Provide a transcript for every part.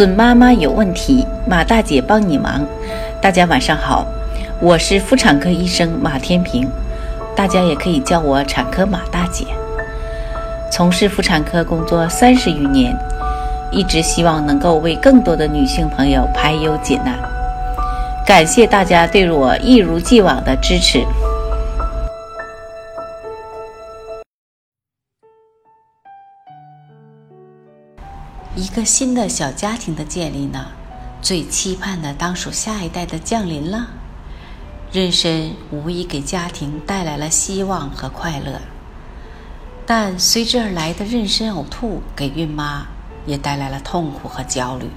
准妈妈有问题，马大姐帮你忙。大家晚上好，我是妇产科医生马天平，大家也可以叫我产科马大姐。从事妇产科工作三十余年，一直希望能够为更多的女性朋友排忧解难。感谢大家对我一如既往的支持。一个新的小家庭的建立呢，最期盼的当属下一代的降临了。妊娠无疑给家庭带来了希望和快乐，但随之而来的妊娠呕吐给孕妈也带来了痛苦和焦虑。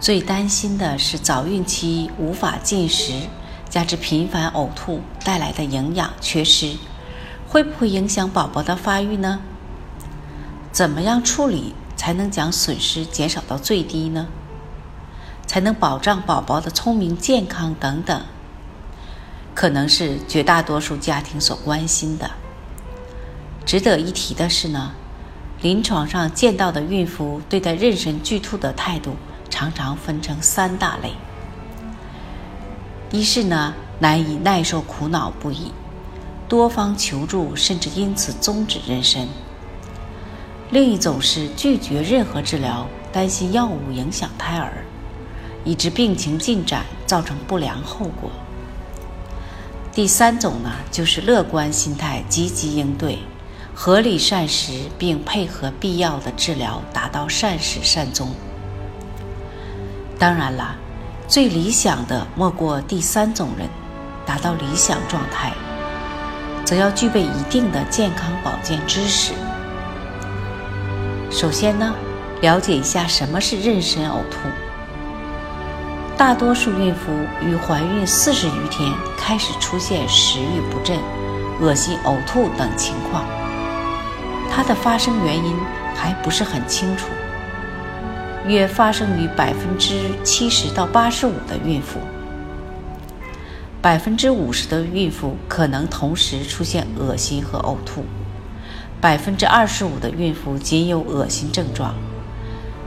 最担心的是早孕期无法进食，加之频繁呕吐带来的营养缺失，会不会影响宝宝的发育呢？怎么样处理？才能将损失减少到最低呢？才能保障宝宝的聪明健康等等，可能是绝大多数家庭所关心的。值得一提的是呢，临床上见到的孕妇对待妊娠剧吐的态度常常分成三大类：一是呢难以耐受苦恼不已，多方求助，甚至因此终止妊娠。另一种是拒绝任何治疗，担心药物影响胎儿，以致病情进展，造成不良后果。第三种呢，就是乐观心态，积极应对，合理膳食，并配合必要的治疗，达到善始善终。当然了，最理想的莫过第三种人，达到理想状态，则要具备一定的健康保健知识。首先呢，了解一下什么是妊娠呕吐。大多数孕妇于怀孕四十余天开始出现食欲不振、恶心、呕吐等情况，它的发生原因还不是很清楚，约发生于百分之七十到八十五的孕妇，百分之五十的孕妇可能同时出现恶心和呕吐。百分之二十五的孕妇仅有恶心症状，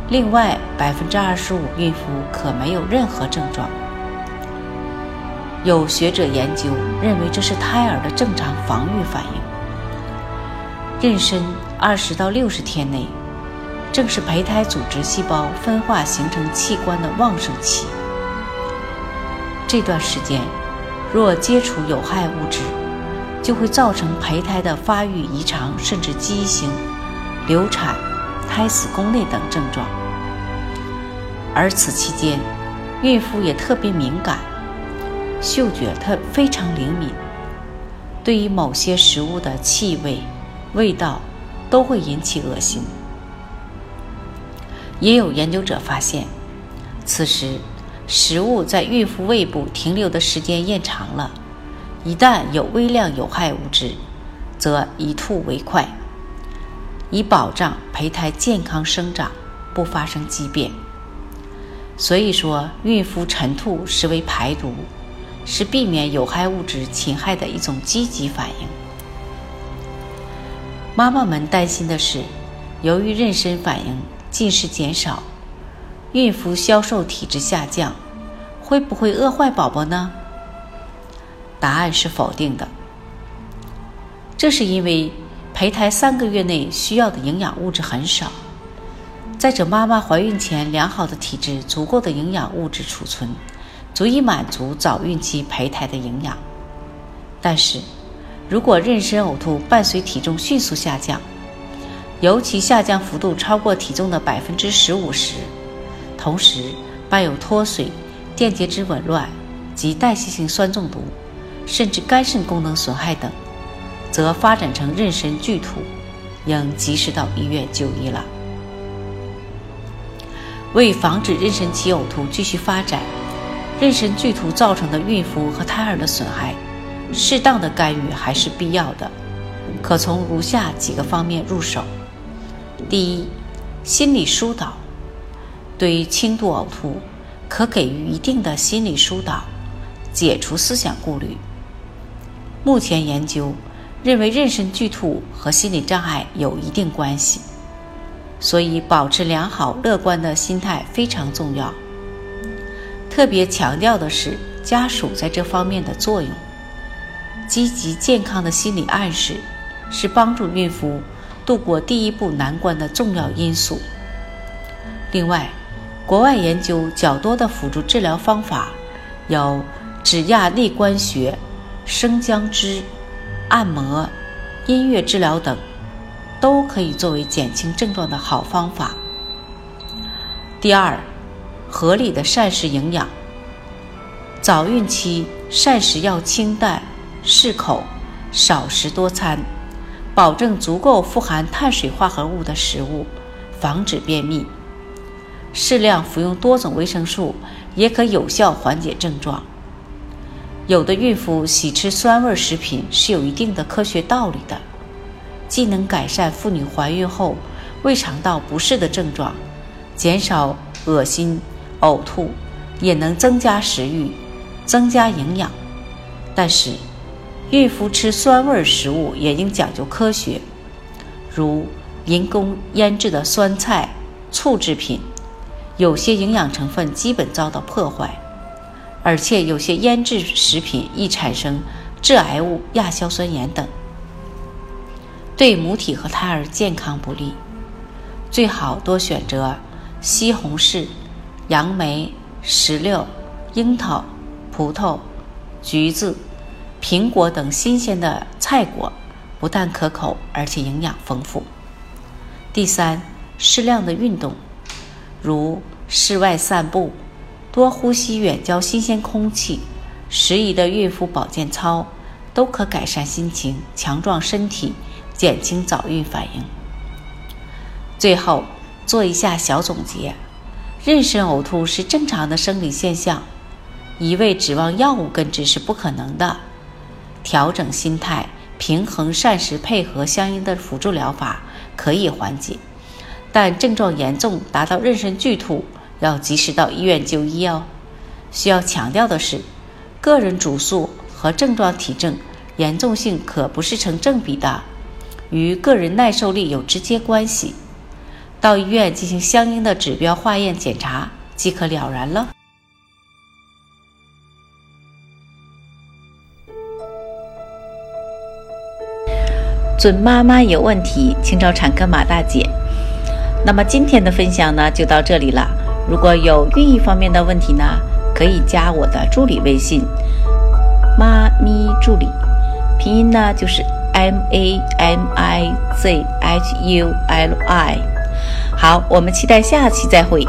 另外百分之二十五孕妇可没有任何症状。有学者研究认为这是胎儿的正常防御反应。妊娠二十到六十天内，正是胚胎组织细胞分化形成器官的旺盛期。这段时间，若接触有害物质，就会造成胚胎的发育异常，甚至畸形、流产、胎死宫内等症状。而此期间，孕妇也特别敏感，嗅觉特非常灵敏，对于某些食物的气味、味道都会引起恶心。也有研究者发现，此时食物在孕妇胃部停留的时间延长了。一旦有微量有害物质，则以吐为快，以保障胚胎健康生长，不发生畸变。所以说，孕妇晨吐是为排毒，是避免有害物质侵害的一种积极反应。妈妈们担心的是，由于妊娠反应进食减少，孕妇消瘦体质下降，会不会饿坏宝宝呢？答案是否定的。这是因为胚胎三个月内需要的营养物质很少，再者妈妈怀孕前良好的体质，足够的营养物质储存，足以满足早孕期胚胎的营养。但是，如果妊娠呕吐伴随体重迅速下降，尤其下降幅度超过体重的百分之十五时，同时伴有脱水、电解质紊乱及代谢性酸中毒。甚至肝肾功能损害等，则发展成妊娠剧吐，应及时到医院就医了。为防止妊娠期呕吐继续发展，妊娠剧吐造成的孕妇和胎儿的损害，适当的干预还是必要的。可从如下几个方面入手：第一，心理疏导。对于轻度呕吐，可给予一定的心理疏导，解除思想顾虑。目前研究认为，妊娠剧吐和心理障碍有一定关系。所以保持良好乐观的心态非常重要。特别强调的是家属在这方面的作用。积极健康的心理暗示是帮助孕妇度过第一步难关的重要因素。另外，国外研究较多的辅助治疗方法有指压内关穴、生姜汁、按摩、音乐治疗等，都可以作为减轻症状的好方法。第二，合理的膳食营养。早孕期膳食要清淡。适口，少食多餐，保证足够富含碳水化合物的食物，防止便秘。适量服用多种维生素也可有效缓解症状。有的孕妇喜吃酸味食品是有一定的科学道理的，既能改善妇女怀孕后胃肠道不适的症状，减少恶心、呕吐，也能增加食欲，增加营养。但是，孕妇吃酸味食物也应讲究科学，如人工腌制的酸菜、醋制品，有些营养成分基本遭到破坏，而且有些腌制食品易产生致癌物亚硝酸盐等，对母体和胎儿健康不利。最好多选择西红柿、杨梅、石榴、樱桃、葡萄、橘子。苹果等新鲜的菜果，不但可口，而且营养丰富。第三，适量的运动，如室外散步，多呼吸远郊新鲜空气，适宜的孕妇保健操，都可改善心情、强壮身体、减轻早孕反应。最后做一下小总结：妊娠呕吐是正常的生理现象，一味指望药物根治是不可能的。调整心态，平衡膳食，配合相应的辅助疗法，可以缓解。但症状严重达到妊娠剧吐，要及时到医院就医哦。需要强调的是，个人主诉和症状体征严重性可不是成正比的，与个人耐受力有直接关系。到医院进行相应的指标化验检查，即可了然了。准妈妈有问题，请找产科马大姐。那么今天的分享呢，就到这里了。如果有孕育方面的问题呢，可以加我的助理微信“妈咪助理”，拼音呢就是 M A M I Z H U L I。好，我们期待下期再会。